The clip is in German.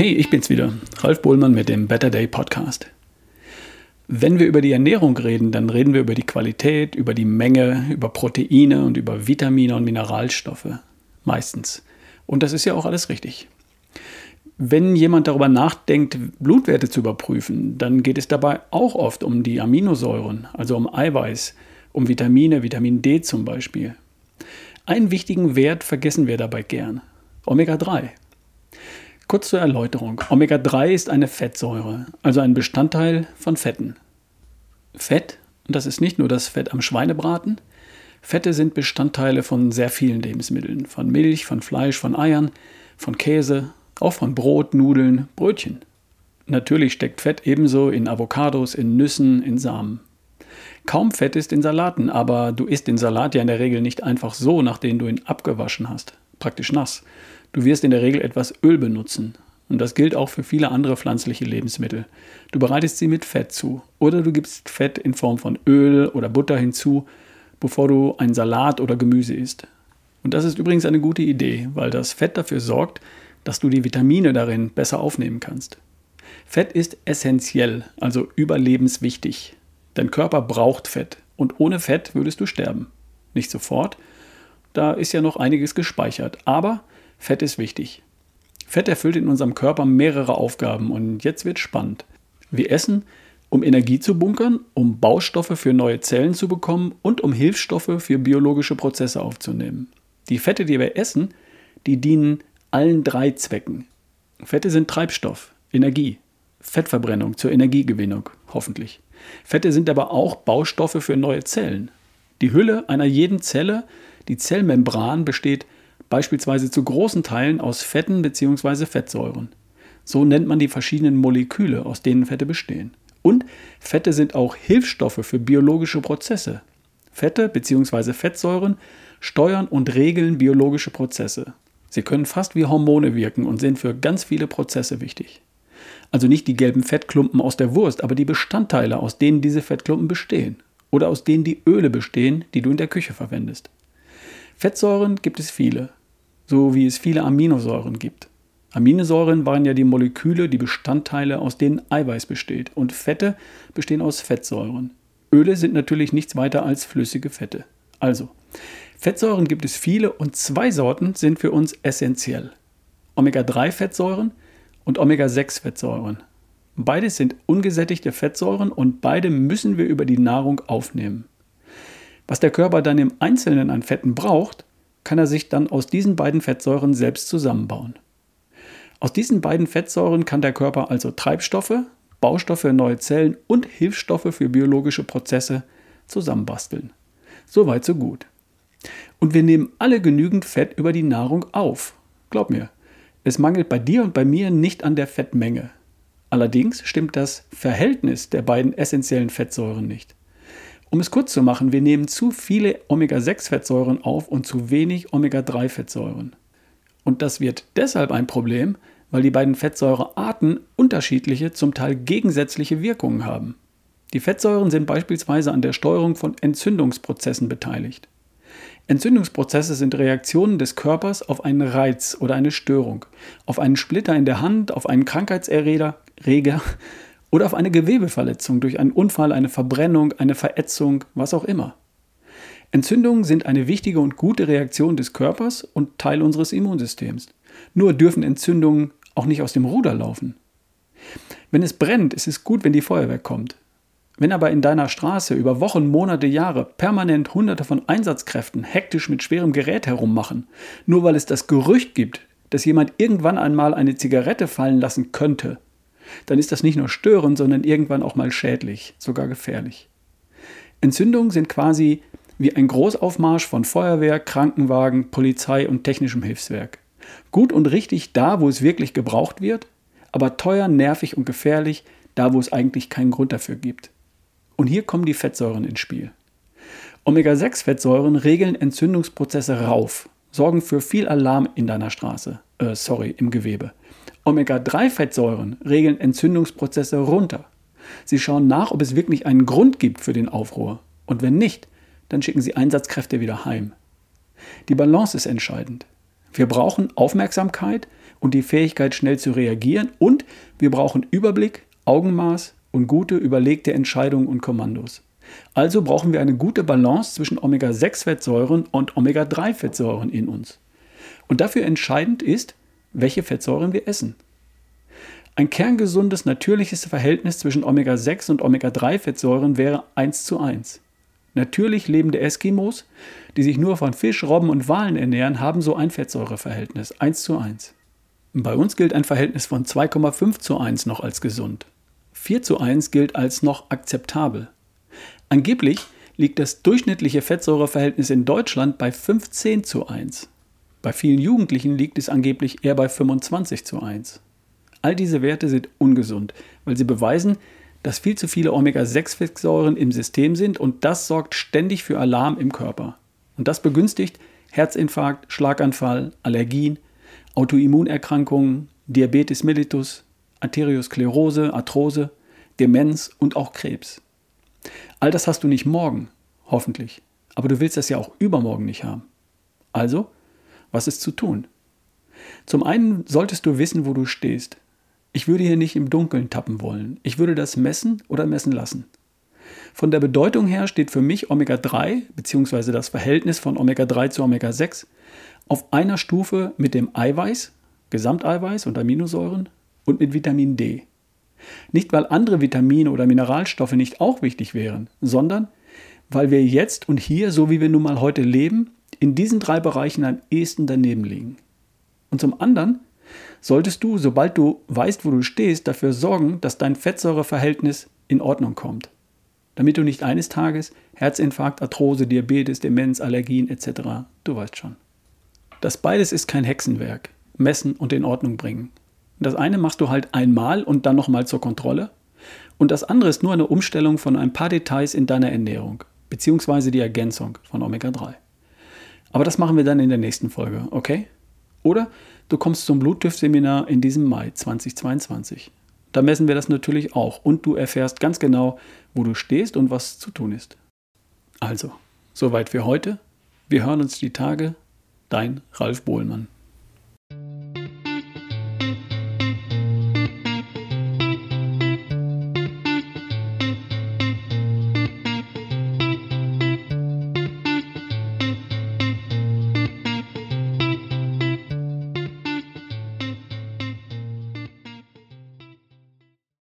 Hey, ich bin's wieder, Ralf Bohlmann mit dem Better Day Podcast. Wenn wir über die Ernährung reden, dann reden wir über die Qualität, über die Menge, über Proteine und über Vitamine und Mineralstoffe. Meistens. Und das ist ja auch alles richtig. Wenn jemand darüber nachdenkt, Blutwerte zu überprüfen, dann geht es dabei auch oft um die Aminosäuren, also um Eiweiß, um Vitamine, Vitamin D zum Beispiel. Einen wichtigen Wert vergessen wir dabei gern. Omega-3. Kurz zur Erläuterung. Omega-3 ist eine Fettsäure, also ein Bestandteil von Fetten. Fett, und das ist nicht nur das Fett am Schweinebraten, Fette sind Bestandteile von sehr vielen Lebensmitteln, von Milch, von Fleisch, von Eiern, von Käse, auch von Brot, Nudeln, Brötchen. Natürlich steckt Fett ebenso in Avocados, in Nüssen, in Samen. Kaum Fett ist in Salaten, aber du isst den Salat ja in der Regel nicht einfach so, nachdem du ihn abgewaschen hast, praktisch nass, Du wirst in der Regel etwas Öl benutzen. Und das gilt auch für viele andere pflanzliche Lebensmittel. Du bereitest sie mit Fett zu oder du gibst Fett in Form von Öl oder Butter hinzu, bevor du einen Salat oder Gemüse isst. Und das ist übrigens eine gute Idee, weil das Fett dafür sorgt, dass du die Vitamine darin besser aufnehmen kannst. Fett ist essentiell, also überlebenswichtig. Dein Körper braucht Fett und ohne Fett würdest du sterben. Nicht sofort, da ist ja noch einiges gespeichert, aber Fett ist wichtig. Fett erfüllt in unserem Körper mehrere Aufgaben und jetzt wird spannend. Wir essen, um Energie zu bunkern, um Baustoffe für neue Zellen zu bekommen und um Hilfsstoffe für biologische Prozesse aufzunehmen. Die Fette, die wir essen, die dienen allen drei Zwecken. Fette sind Treibstoff, Energie, Fettverbrennung zur Energiegewinnung, hoffentlich. Fette sind aber auch Baustoffe für neue Zellen. Die Hülle einer jeden Zelle, die Zellmembran, besteht beispielsweise zu großen Teilen aus Fetten bzw. Fettsäuren. So nennt man die verschiedenen Moleküle, aus denen Fette bestehen. Und Fette sind auch Hilfsstoffe für biologische Prozesse. Fette bzw. Fettsäuren steuern und regeln biologische Prozesse. Sie können fast wie Hormone wirken und sind für ganz viele Prozesse wichtig. Also nicht die gelben Fettklumpen aus der Wurst, aber die Bestandteile, aus denen diese Fettklumpen bestehen. Oder aus denen die Öle bestehen, die du in der Küche verwendest. Fettsäuren gibt es viele so wie es viele Aminosäuren gibt. Aminosäuren waren ja die Moleküle, die Bestandteile, aus denen Eiweiß besteht. Und Fette bestehen aus Fettsäuren. Öle sind natürlich nichts weiter als flüssige Fette. Also, Fettsäuren gibt es viele und zwei Sorten sind für uns essentiell. Omega-3-Fettsäuren und Omega-6-Fettsäuren. Beides sind ungesättigte Fettsäuren und beide müssen wir über die Nahrung aufnehmen. Was der Körper dann im Einzelnen an Fetten braucht, kann er sich dann aus diesen beiden Fettsäuren selbst zusammenbauen. Aus diesen beiden Fettsäuren kann der Körper also Treibstoffe, Baustoffe für neue Zellen und Hilfsstoffe für biologische Prozesse zusammenbasteln. Soweit so gut. Und wir nehmen alle genügend Fett über die Nahrung auf. Glaub mir, es mangelt bei dir und bei mir nicht an der Fettmenge. Allerdings stimmt das Verhältnis der beiden essentiellen Fettsäuren nicht. Um es kurz zu machen, wir nehmen zu viele Omega-6-Fettsäuren auf und zu wenig Omega-3-Fettsäuren. Und das wird deshalb ein Problem, weil die beiden Fettsäurearten unterschiedliche, zum Teil gegensätzliche Wirkungen haben. Die Fettsäuren sind beispielsweise an der Steuerung von Entzündungsprozessen beteiligt. Entzündungsprozesse sind Reaktionen des Körpers auf einen Reiz oder eine Störung, auf einen Splitter in der Hand, auf einen Krankheitserreger oder auf eine Gewebeverletzung durch einen Unfall, eine Verbrennung, eine Verätzung, was auch immer. Entzündungen sind eine wichtige und gute Reaktion des Körpers und Teil unseres Immunsystems. Nur dürfen Entzündungen auch nicht aus dem Ruder laufen. Wenn es brennt, ist es gut, wenn die Feuerwehr kommt. Wenn aber in deiner Straße über Wochen, Monate, Jahre permanent Hunderte von Einsatzkräften hektisch mit schwerem Gerät herummachen, nur weil es das Gerücht gibt, dass jemand irgendwann einmal eine Zigarette fallen lassen könnte, dann ist das nicht nur störend, sondern irgendwann auch mal schädlich, sogar gefährlich. Entzündungen sind quasi wie ein Großaufmarsch von Feuerwehr, Krankenwagen, Polizei und technischem Hilfswerk. Gut und richtig da, wo es wirklich gebraucht wird, aber teuer, nervig und gefährlich da, wo es eigentlich keinen Grund dafür gibt. Und hier kommen die Fettsäuren ins Spiel. Omega-6-Fettsäuren regeln Entzündungsprozesse rauf, sorgen für viel Alarm in deiner Straße, äh, sorry, im Gewebe. Omega-3-Fettsäuren regeln Entzündungsprozesse runter. Sie schauen nach, ob es wirklich einen Grund gibt für den Aufruhr. Und wenn nicht, dann schicken sie Einsatzkräfte wieder heim. Die Balance ist entscheidend. Wir brauchen Aufmerksamkeit und die Fähigkeit, schnell zu reagieren. Und wir brauchen Überblick, Augenmaß und gute, überlegte Entscheidungen und Kommandos. Also brauchen wir eine gute Balance zwischen Omega-6-Fettsäuren und Omega-3-Fettsäuren in uns. Und dafür entscheidend ist, welche Fettsäuren wir essen. Ein kerngesundes, natürliches Verhältnis zwischen Omega-6 und Omega-3-Fettsäuren wäre 1 zu 1. Natürlich lebende Eskimos, die sich nur von Fisch, Robben und Walen ernähren, haben so ein Fettsäureverhältnis 1 zu 1. Bei uns gilt ein Verhältnis von 2,5 zu 1 noch als gesund. 4 zu 1 gilt als noch akzeptabel. Angeblich liegt das durchschnittliche Fettsäureverhältnis in Deutschland bei 15 zu 1. Bei vielen Jugendlichen liegt es angeblich eher bei 25 zu 1. All diese Werte sind ungesund, weil sie beweisen, dass viel zu viele Omega-6-Fettsäuren im System sind und das sorgt ständig für Alarm im Körper. Und das begünstigt Herzinfarkt, Schlaganfall, Allergien, Autoimmunerkrankungen, Diabetes mellitus, Arteriosklerose, Arthrose, Demenz und auch Krebs. All das hast du nicht morgen, hoffentlich. Aber du willst das ja auch übermorgen nicht haben. Also, was ist zu tun? Zum einen solltest du wissen, wo du stehst. Ich würde hier nicht im Dunkeln tappen wollen. Ich würde das messen oder messen lassen. Von der Bedeutung her steht für mich Omega-3 bzw. das Verhältnis von Omega-3 zu Omega-6 auf einer Stufe mit dem Eiweiß, Gesamteiweiß und Aminosäuren und mit Vitamin D. Nicht, weil andere Vitamine oder Mineralstoffe nicht auch wichtig wären, sondern weil wir jetzt und hier, so wie wir nun mal heute leben, in diesen drei Bereichen am ehesten daneben liegen. Und zum anderen solltest du, sobald du weißt, wo du stehst, dafür sorgen, dass dein Fettsäureverhältnis in Ordnung kommt. Damit du nicht eines Tages Herzinfarkt, Arthrose, Diabetes, Demenz, Allergien etc. Du weißt schon. Das beides ist kein Hexenwerk. Messen und in Ordnung bringen. Das eine machst du halt einmal und dann nochmal zur Kontrolle. Und das andere ist nur eine Umstellung von ein paar Details in deiner Ernährung, beziehungsweise die Ergänzung von Omega-3. Aber das machen wir dann in der nächsten Folge, okay? Oder du kommst zum Bluttüff-Seminar in diesem Mai 2022. Da messen wir das natürlich auch und du erfährst ganz genau, wo du stehst und was zu tun ist. Also, soweit für heute. Wir hören uns die Tage. Dein Ralf Bohlmann.